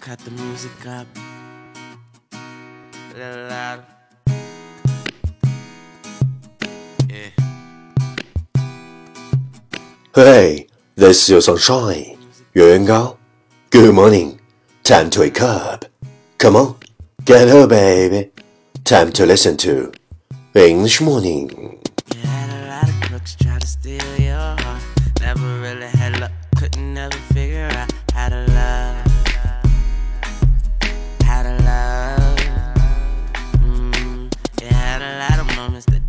cut the music up a little loud. Yeah. Hey, this is your sunshine, young girl. Good morning. Time to wake up. Come on, get up, baby. Time to listen to English morning.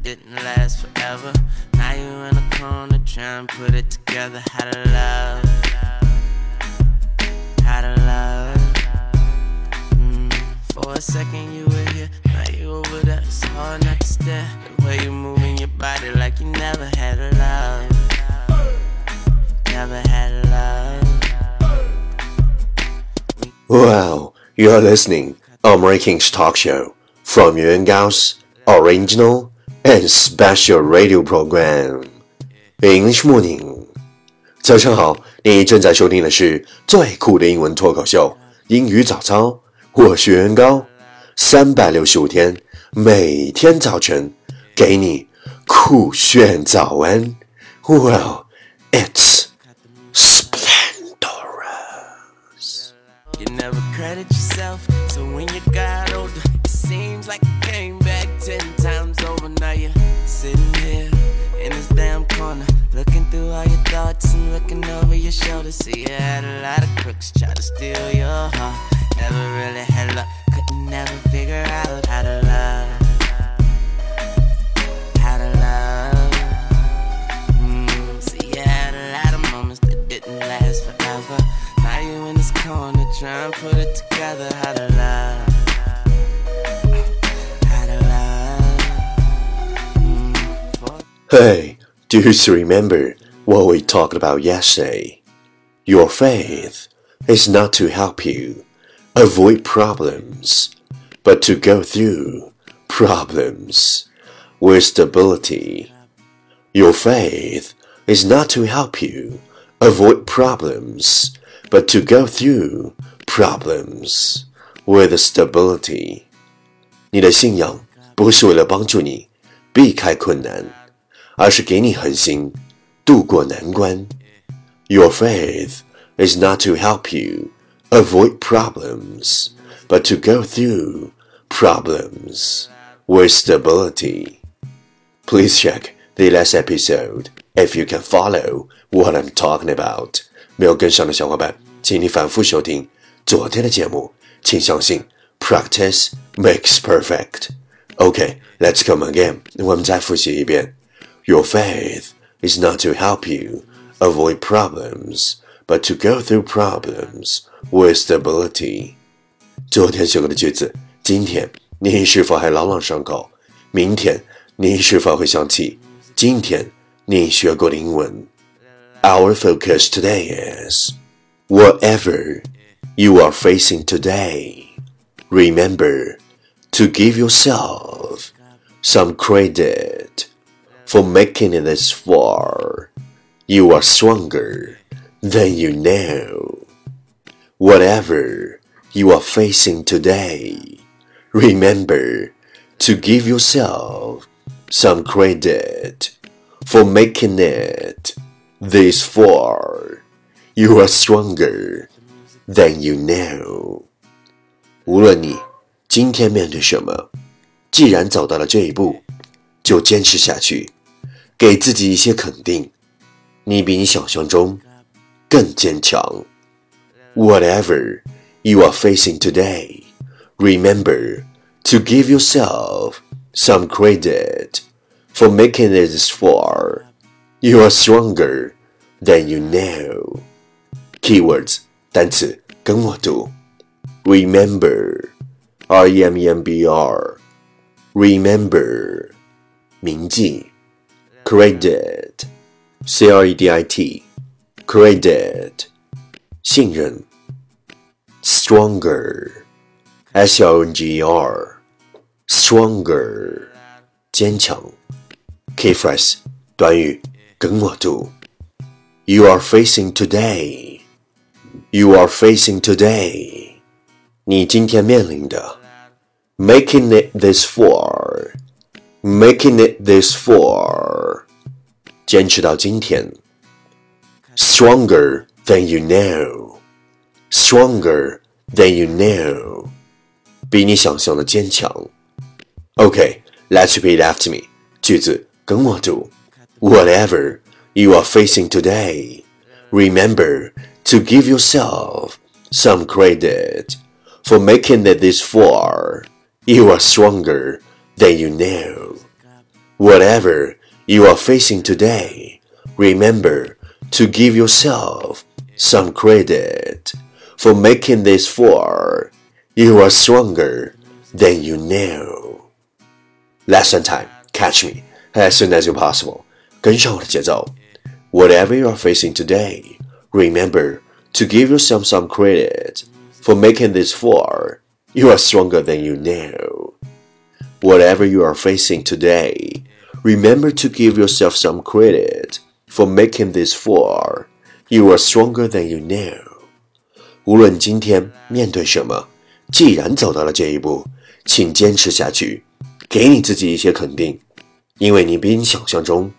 Didn't last forever. Now you in a corner trying to put it together. How to love. How to love. Mm, for a second you were here, now you over there. It's hard not to stare. The way you moving your body like you never had a love. Never had a love. Wow, you're listening American's talk show from Yuan Gao's original and special radio program English Morning. 早上好，你正在收听的是最酷的英文脱口秀——英语早操。我是袁高，三百六十五天，每天早晨给你酷炫早安。Well, it's and looking over your shoulder. See, you had a lot of crooks try to steal your heart. Never really had luck, couldn't never figure out how to love. How to love. Mm, see, you had a lot of moments that didn't last forever. Now you in this corner trying to put it together. How to love. Mm, Hey, do you remember what we talked about yesterday? Your faith is not to help you avoid problems, but to go through problems with stability. Your faith is not to help you avoid problems, but to go through problems with stability. 你的信仰不是为了帮助你避开困难。而是给你恒心， 渡过难关。Your faith is not to help you avoid problems, but to go through problems with stability. Please check the last episode if you can follow what I'm talking about. 没有跟上的小伙伴，请你反复收听昨天的节目。请相信，practice makes perfect. Okay, let's come again. 我们再复习一遍。Your faith is not to help you avoid problems, but to go through problems with stability. 昨天学过的句子，今天你是否还朗朗上口？明天你是否会想起今天你学过的英文？Our focus today is whatever you are facing today. Remember to give yourself some credit for making it this far. You are stronger than you know. Whatever you are facing today, remember to give yourself some credit for making it this far. You are stronger than you know. 无论你今天面对什么，既然走到了这一步，就坚持下去。 给自己一些肯定，你比你想象中更坚强。Whatever you are facing today, remember to give yourself some credit for making it this far. You are stronger than you know. Keywords 单词跟我读，remember, r e m e m b r, remember 铭记。 credit, c r e d i t, credit，信任，stronger, s r o n g e r, stronger，坚强。Key phrase 短语跟我读，You are facing today, you are facing today, 你今天面临的，making it this far，making it this far，坚持到今天，stronger than you know，stronger than you know，比你想象的坚强。OK，let's repeat after me，句子跟我读，whatever you are facing today。Remember to give yourself some credit for making it this far. You are stronger than you know. Whatever you are facing today, remember to give yourself some credit for making this far. You are stronger than you know. Lesson time. Catch me as soon as you possible. 跟上我的节奏。Whatever you are facing today, remember to give yourself some credit for making this far. You are stronger than you know. Whatever you are facing today, remember to give yourself some credit for making this far. You are stronger than you know. 无论今天面对什么，既然走到了这一步，请坚持下去，给你自己一些肯定，因为你比你想象中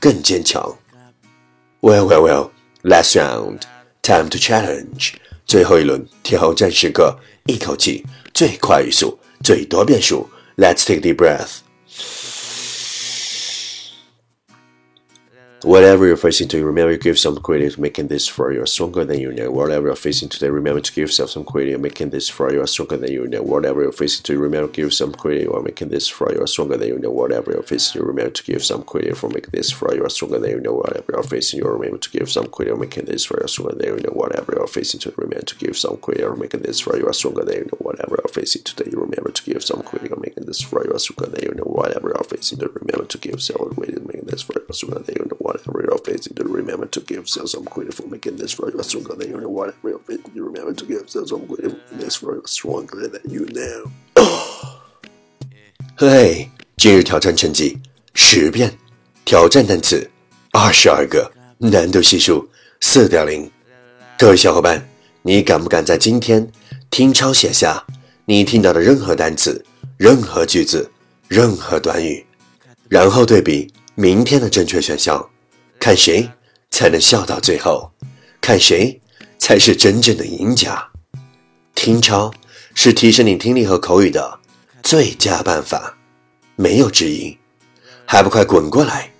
更坚强。well, well, well. Last round. Time to challenge. 最后一轮挑战时刻，一口气最快语速，最多变数。Let's take a deep breath. Whatever you're facing today, remember to give some credit making this for you stronger than you know. Whatever you're facing today, remember to give yourself some credit making this for you stronger than you know. Whatever you're facing today, remember to give some credit or making this for you stronger than you know. Whatever you're facing, today, remember to give some credit for making this for you stronger than you know. Whatever you're facing, you remember to give some credit making this for you stronger than you know. Whatever you're facing today, remember to give some credit or making this for you stronger than you know. Whatever you're facing today, remember to give some credit or making this for you stronger than you know. Whatever you're facing today, remember to give some credit making this for you stronger than you know. Whatever you're facing to remember to give yourself some credit for making this for you stronger than you know. what real face，you remember to give yourself some credit for making this for you stronger than you know. 嘿，今日挑战成绩十遍，挑战单词二十二个，难度系数四点零。各位小伙伴，你敢不敢在今天听抄写下你听到的任何单词、任何句子、任何短语，然后对比明天的正确选项？看谁才能笑到最后，看谁才是真正的赢家。听抄是提升你听力和口语的最佳办法，没有之一。还不快滚过来，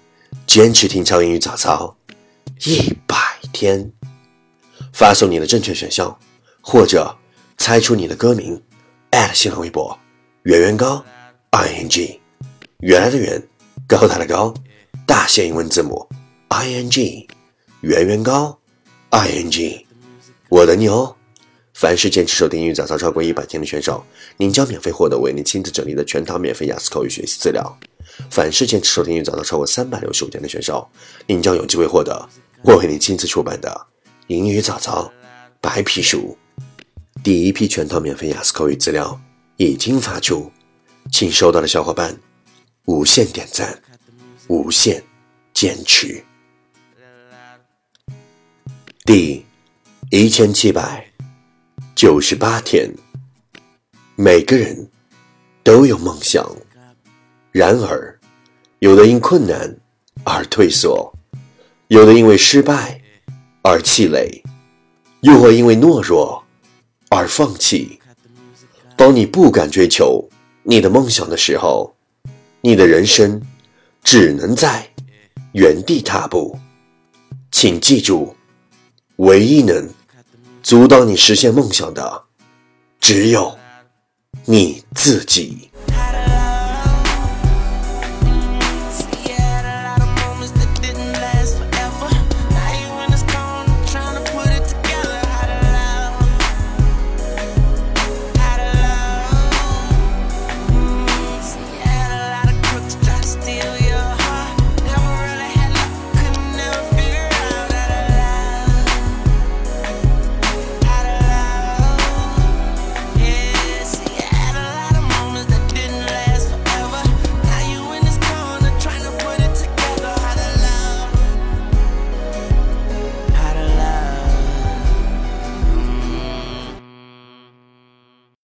坚持听抄英语早操一百天！发送你的正确选项，或者猜出你的歌名新浪微博圆圆高 i n g，原来的圆，高大的高，大写英文字母。I n g，圆圆高，i n g，我等你哦！凡是坚持收听英语早操超过一百天的选手，您将免费获得为您亲自整理的全套免费雅思口语学习资料。凡是坚持收听英语早操超过三百六十五天的选手，您将有机会获得我为您亲自出版的英语早操白皮书。第一批全套免费雅思口语资料已经发出，请收到的小伙伴无限点赞，无限坚持。第一千七百九十八天，每个人都有梦想，然而，有的因困难而退缩，有的因为失败而气馁，又或因为懦弱而放弃。当你不敢追求你的梦想的时候，你的人生只能在原地踏步。请记住。唯一能阻挡你实现梦想的，只有你自己。